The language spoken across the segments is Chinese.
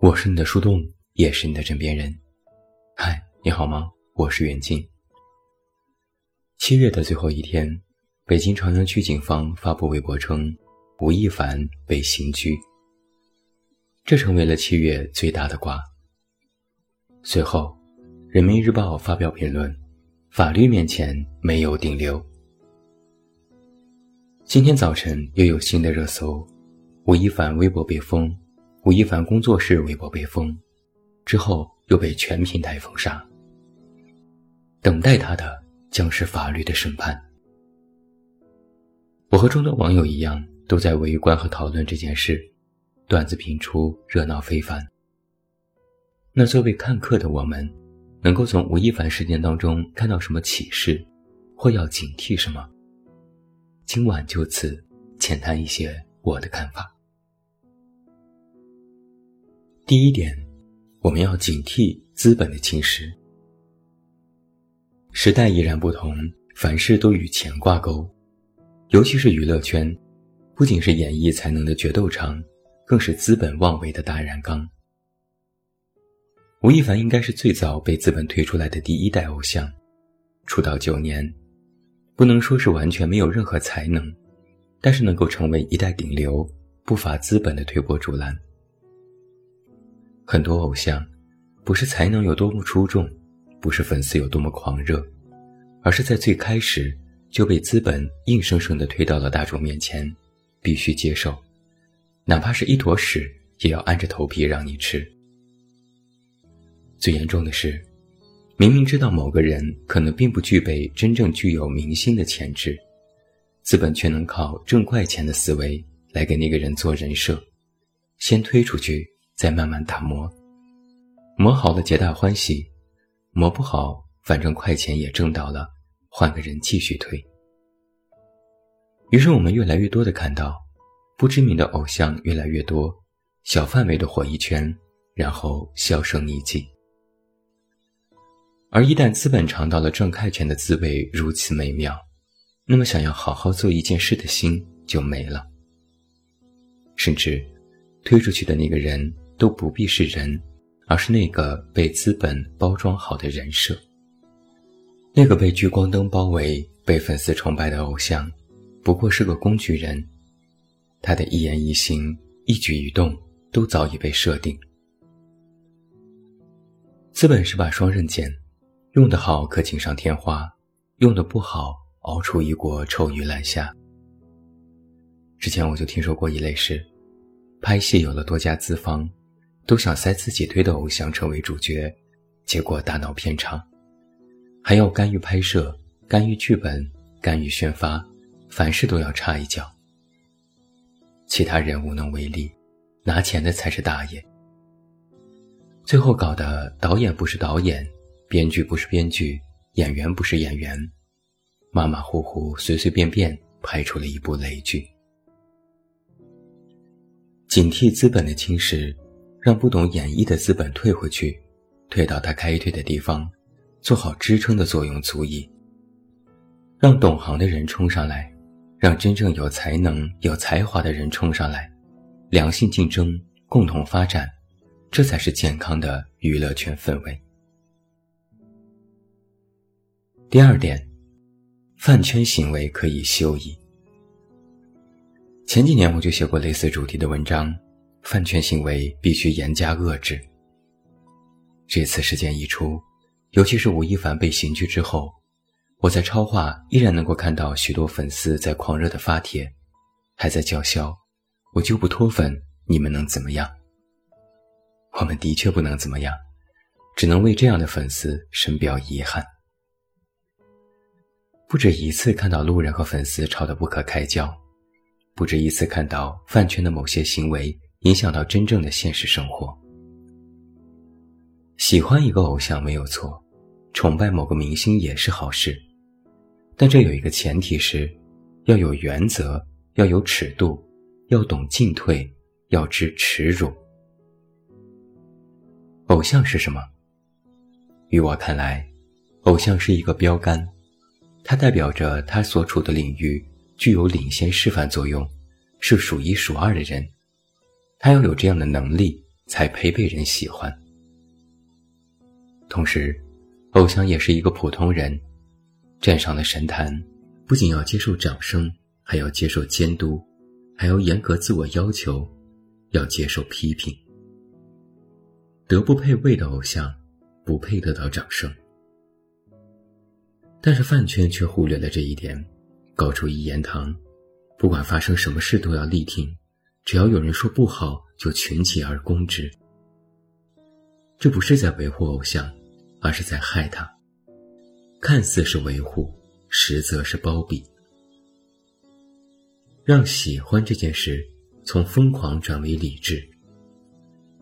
我是你的树洞，也是你的枕边人。嗨，你好吗？我是袁静。七月的最后一天，北京朝阳区警方发布微博称，吴亦凡被刑拘。这成为了七月最大的瓜。随后，《人民日报》发表评论：法律面前没有顶流。今天早晨又有新的热搜，吴亦凡微博被封。吴亦凡工作室微博被封，之后又被全平台封杀。等待他的将是法律的审判。我和众多网友一样，都在围观和讨论这件事，段子频出，热闹非凡。那作为看客的我们，能够从吴亦凡事件当中看到什么启示，或要警惕什么？今晚就此浅谈一些我的看法。第一点，我们要警惕资本的侵蚀。时代已然不同，凡事都与钱挂钩，尤其是娱乐圈，不仅是演艺才能的决斗场，更是资本妄为的大染缸。吴亦凡应该是最早被资本推出来的第一代偶像，出道九年，不能说是完全没有任何才能，但是能够成为一代顶流，不乏资本的推波助澜。很多偶像，不是才能有多么出众，不是粉丝有多么狂热，而是在最开始就被资本硬生生地推到了大众面前，必须接受，哪怕是一坨屎，也要按着头皮让你吃。最严重的是，明明知道某个人可能并不具备真正具有明星的潜质，资本却能靠挣快钱的思维来给那个人做人设，先推出去。再慢慢打磨，磨好了皆大欢喜，磨不好反正快钱也挣到了，换个人继续推。于是我们越来越多的看到，不知名的偶像越来越多，小范围的火一圈，然后销声匿迹。而一旦资本尝到了赚快钱的滋味如此美妙，那么想要好好做一件事的心就没了，甚至推出去的那个人。都不必是人，而是那个被资本包装好的人设。那个被聚光灯包围、被粉丝崇拜的偶像，不过是个工具人。他的一言一行、一举一动都早已被设定。资本是把双刃剑，用得好可锦上添花，用得不好熬出一锅臭鱼烂虾。之前我就听说过一类事，拍戏有了多家资方。都想塞自己推的偶像成为主角，结果大闹片场，还要干预拍摄、干预剧本、干预宣发，凡事都要插一脚。其他人无能为力，拿钱的才是大爷。最后搞得导演不是导演，编剧不是编剧，演员不是演员，马马虎虎、随随便便拍出了一部雷剧。警惕资本的侵蚀。让不懂演绎的资本退回去，退到他该退的地方，做好支撑的作用足矣。让懂行的人冲上来，让真正有才能、有才华的人冲上来，良性竞争，共同发展，这才是健康的娱乐圈氛围。第二点，饭圈行为可以休矣。前几年我就写过类似主题的文章。饭圈行为必须严加遏制。这次事件一出，尤其是吴亦凡被刑拘之后，我在超话依然能够看到许多粉丝在狂热的发帖，还在叫嚣：“我就不脱粉，你们能怎么样？”我们的确不能怎么样，只能为这样的粉丝深表遗憾。不止一次看到路人和粉丝吵得不可开交，不止一次看到饭圈的某些行为。影响到真正的现实生活。喜欢一个偶像没有错，崇拜某个明星也是好事，但这有一个前提是，要有原则，要有尺度，要懂进退，要知耻辱。偶像是什么？于我看来，偶像是一个标杆，它代表着他所处的领域具有领先示范作用，是数一数二的人。他要有这样的能力，才配被人喜欢。同时，偶像也是一个普通人，站上了神坛，不仅要接受掌声，还要接受监督，还要严格自我要求，要接受批评。德不配位的偶像，不配得到掌声。但是饭圈却忽略了这一点，搞出一言堂，不管发生什么事都要力挺，只要有人说不好，就群起而攻之。这不是在维护偶像，而是在害他。看似是维护，实则是包庇，让喜欢这件事从疯狂转为理智。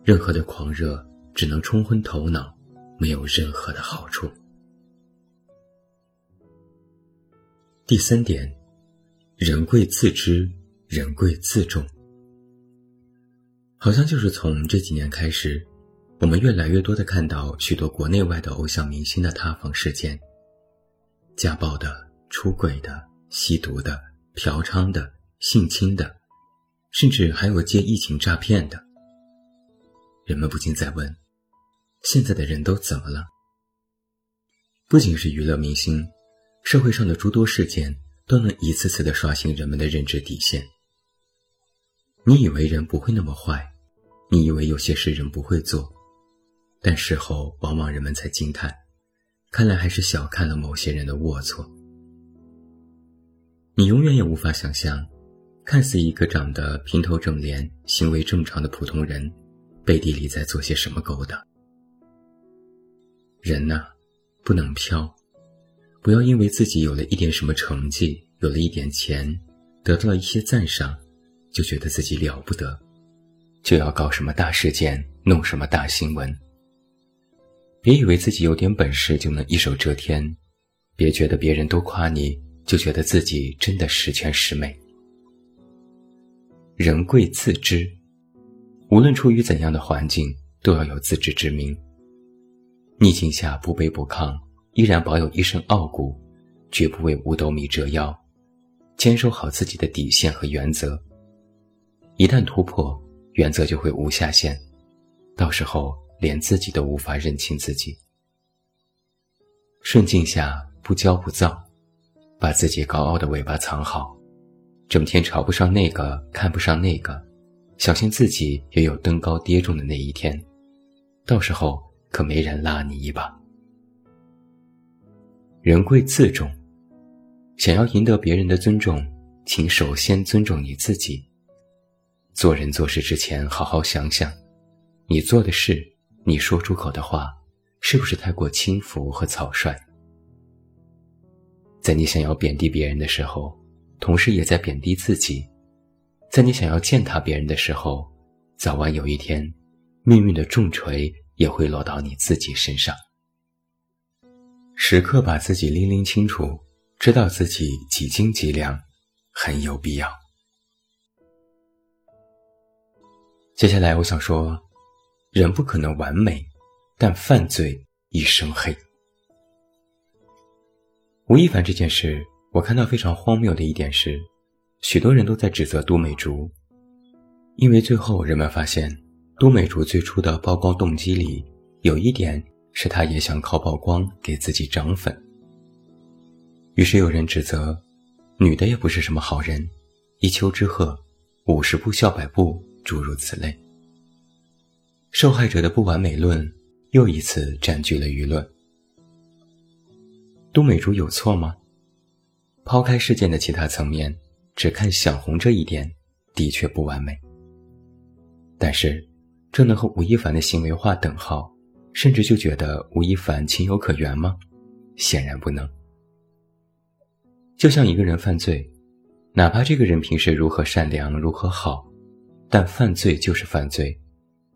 任何的狂热只能冲昏头脑，没有任何的好处。第三点，人贵自知，人贵自重。好像就是从这几年开始，我们越来越多的看到许多国内外的偶像明星的塌房事件：家暴的、出轨的、吸毒的、嫖娼的、性侵的，甚至还有接疫情诈骗的。人们不禁在问：现在的人都怎么了？不仅是娱乐明星。社会上的诸多事件都能一次次的刷新人们的认知底线。你以为人不会那么坏，你以为有些事人不会做，但事后往往人们才惊叹，看来还是小看了某些人的龌龊。你永远也无法想象，看似一个长得平头正脸、行为正常的普通人，背地里在做些什么勾当。人呐，不能飘。不要因为自己有了一点什么成绩，有了一点钱，得到了一些赞赏，就觉得自己了不得，就要搞什么大事件，弄什么大新闻。别以为自己有点本事就能一手遮天，别觉得别人都夸你，就觉得自己真的十全十美。人贵自知，无论处于怎样的环境，都要有自知之明。逆境下不卑不亢。依然保有一身傲骨，绝不为五斗米折腰，坚守好自己的底线和原则。一旦突破，原则就会无下限，到时候连自己都无法认清自己。顺境下不骄不躁，把自己高傲的尾巴藏好，整天瞧不上那个，看不上那个，小心自己也有登高跌重的那一天，到时候可没人拉你一把。人贵自重，想要赢得别人的尊重，请首先尊重你自己。做人做事之前，好好想想，你做的事，你说出口的话，是不是太过轻浮和草率？在你想要贬低别人的时候，同时也在贬低自己；在你想要践踏别人的时候，早晚有一天，命运的重锤也会落到你自己身上。时刻把自己拎拎清楚，知道自己几斤几两，很有必要。接下来我想说，人不可能完美，但犯罪一生黑。吴亦凡这件事，我看到非常荒谬的一点是，许多人都在指责都美竹，因为最后人们发现，都美竹最初的曝光动机里有一点。是他也想靠曝光给自己涨粉，于是有人指责，女的也不是什么好人，一丘之貉，五十步笑百步，诸如此类。受害者的不完美论又一次占据了舆论。都美竹有错吗？抛开事件的其他层面，只看小红这一点，的确不完美。但是，这能和吴亦凡的行为划等号？甚至就觉得吴亦凡情有可原吗？显然不能。就像一个人犯罪，哪怕这个人平时如何善良、如何好，但犯罪就是犯罪，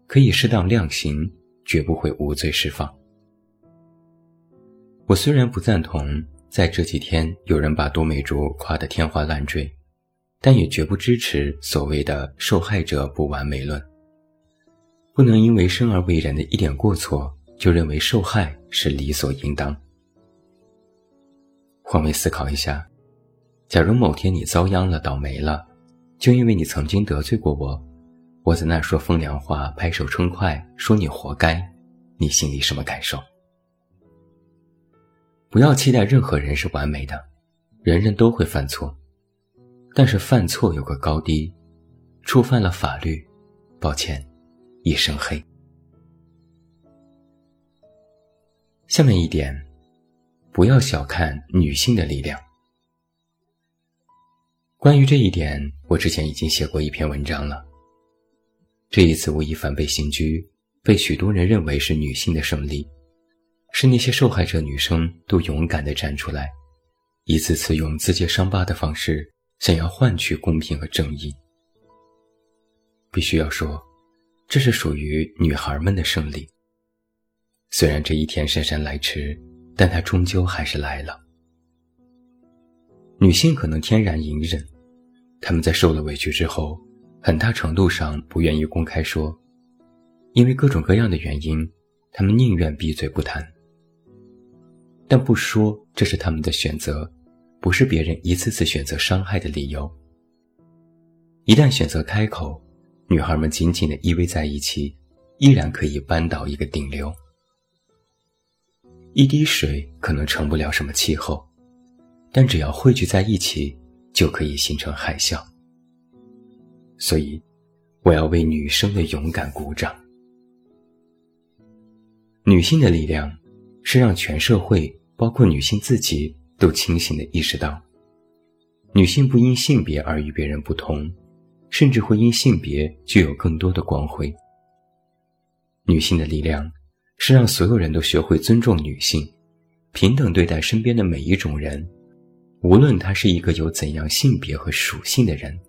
可以适当量刑，绝不会无罪释放。我虽然不赞同在这几天有人把杜美竹夸得天花乱坠，但也绝不支持所谓的受害者不完美论。不能因为生而为人的一点过错，就认为受害是理所应当。换位思考一下，假如某天你遭殃了、倒霉了，就因为你曾经得罪过我，我在那说风凉话，拍手称快，说你活该，你心里什么感受？不要期待任何人是完美的，人人都会犯错，但是犯错有个高低，触犯了法律，抱歉，一身黑。下面一点，不要小看女性的力量。关于这一点，我之前已经写过一篇文章了。这一次吴亦凡被刑拘，被许多人认为是女性的胜利，是那些受害者女生都勇敢地站出来，一次次用自揭伤疤的方式，想要换取公平和正义。必须要说，这是属于女孩们的胜利。虽然这一天姗姗来迟，但它终究还是来了。女性可能天然隐忍，他们在受了委屈之后，很大程度上不愿意公开说，因为各种各样的原因，他们宁愿闭嘴不谈。但不说，这是他们的选择，不是别人一次次选择伤害的理由。一旦选择开口，女孩们紧紧地依偎在一起，依然可以扳倒一个顶流。一滴水可能成不了什么气候。但只要汇聚在一起，就可以形成海啸。所以，我要为女生的勇敢鼓掌。女性的力量，是让全社会，包括女性自己，都清醒地意识到，女性不因性别而与别人不同，甚至会因性别具有更多的光辉。女性的力量，是让所有人都学会尊重女性，平等对待身边的每一种人。无论他是一个有怎样性别和属性的人，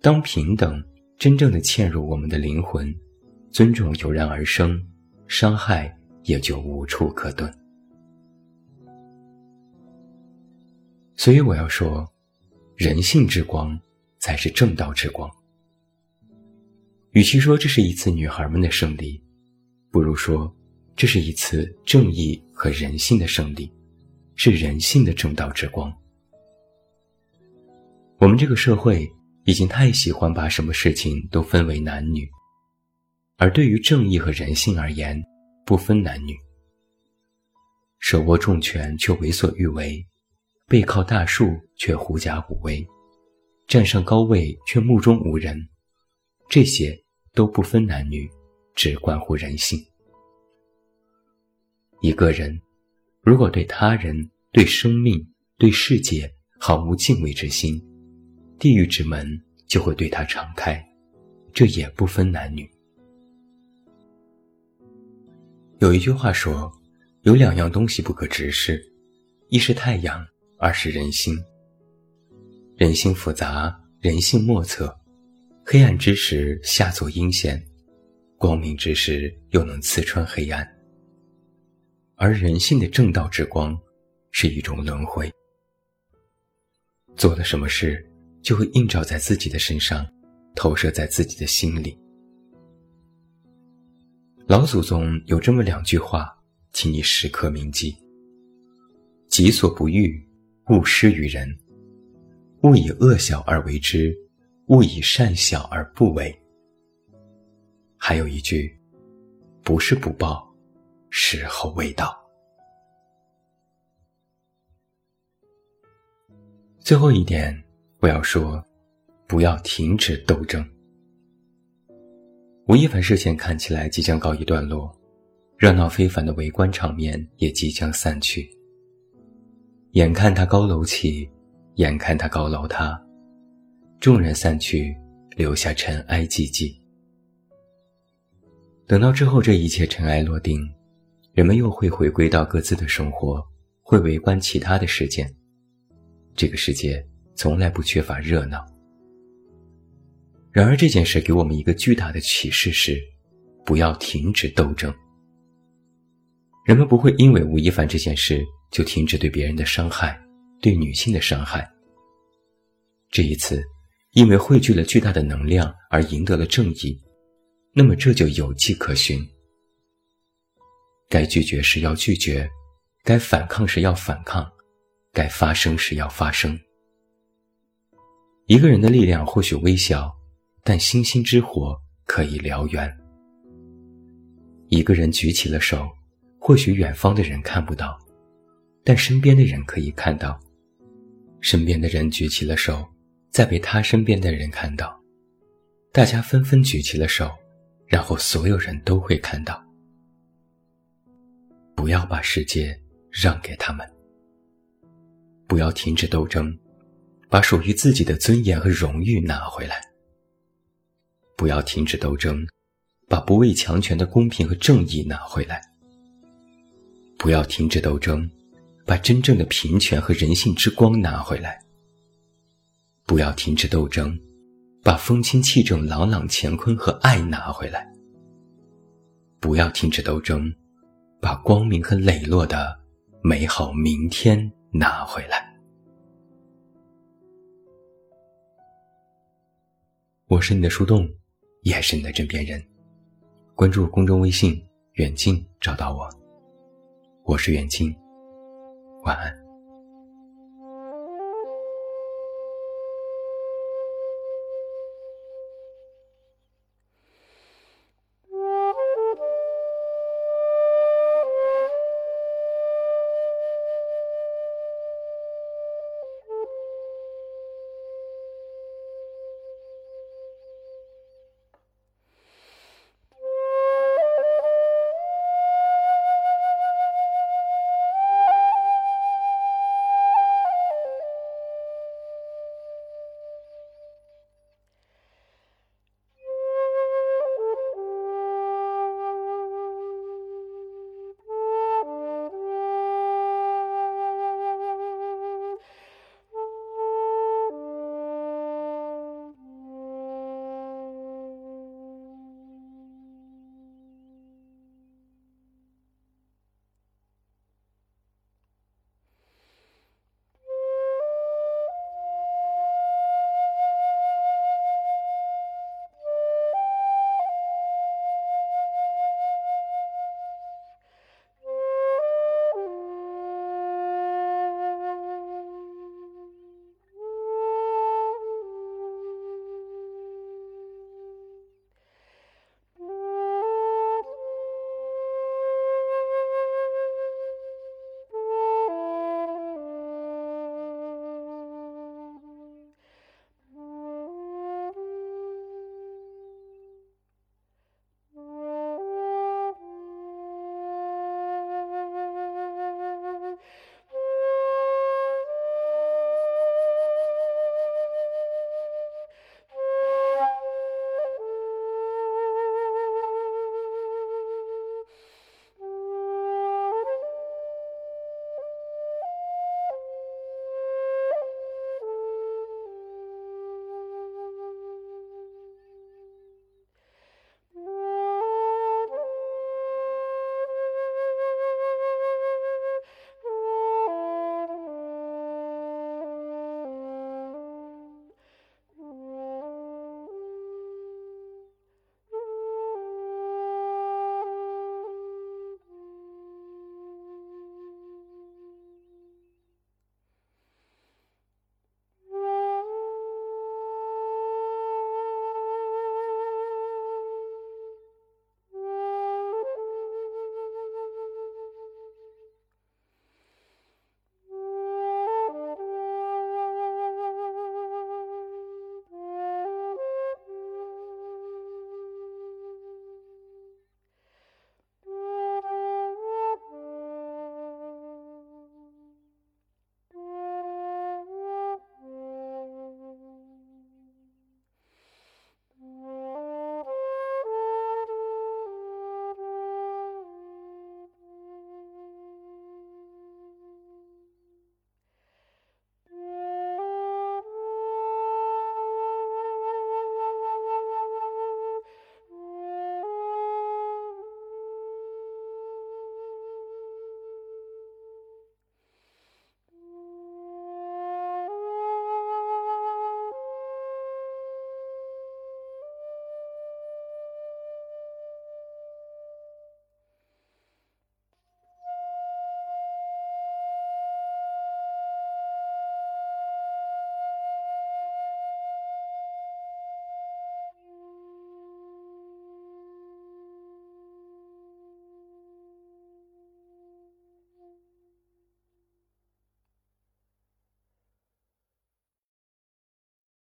当平等真正的嵌入我们的灵魂，尊重油然而生，伤害也就无处可遁。所以我要说，人性之光才是正道之光。与其说这是一次女孩们的胜利，不如说这是一次正义和人性的胜利。是人性的正道之光。我们这个社会已经太喜欢把什么事情都分为男女，而对于正义和人性而言，不分男女。手握重权却为所欲为，背靠大树却狐假虎威，站上高位却目中无人，这些都不分男女，只关乎人性。一个人。如果对他人、对生命、对世界毫无敬畏之心，地狱之门就会对他敞开，这也不分男女。有一句话说，有两样东西不可直视，一是太阳，二是人心。人心复杂，人性莫测，黑暗之时下作阴险，光明之时又能刺穿黑暗。而人性的正道之光，是一种轮回。做了什么事，就会映照在自己的身上，投射在自己的心里。老祖宗有这么两句话，请你时刻铭记：己所不欲，勿施于人；勿以恶小而为之，勿以善小而不为。还有一句，不是不报。时候未到。最后一点，我要说，不要停止斗争。吴亦凡事件看起来即将告一段落，热闹非凡的围观场面也即将散去。眼看他高楼起，眼看他高楼塌，众人散去，留下尘埃寂寂。等到之后，这一切尘埃落定。人们又会回归到各自的生活，会围观其他的事件。这个世界从来不缺乏热闹。然而这件事给我们一个巨大的启示是：不要停止斗争。人们不会因为吴亦凡这件事就停止对别人的伤害，对女性的伤害。这一次，因为汇聚了巨大的能量而赢得了正义，那么这就有迹可循。该拒绝时要拒绝，该反抗时要反抗，该发声时要发声。一个人的力量或许微小，但星星之火可以燎原。一个人举起了手，或许远方的人看不到，但身边的人可以看到。身边的人举起了手，再被他身边的人看到，大家纷纷举起了手，然后所有人都会看到。不要把世界让给他们，不要停止斗争，把属于自己的尊严和荣誉拿回来。不要停止斗争，把不畏强权的公平和正义拿回来。不要停止斗争，把真正的平权和人性之光拿回来。不要停止斗争，把风清气正、朗朗乾坤和爱拿回来。不要停止斗争，把光明和磊落的美好明天拿回来。我是你的树洞。也是你的枕边人。关注公众微信“远近”，找到我。我是远近，晚安。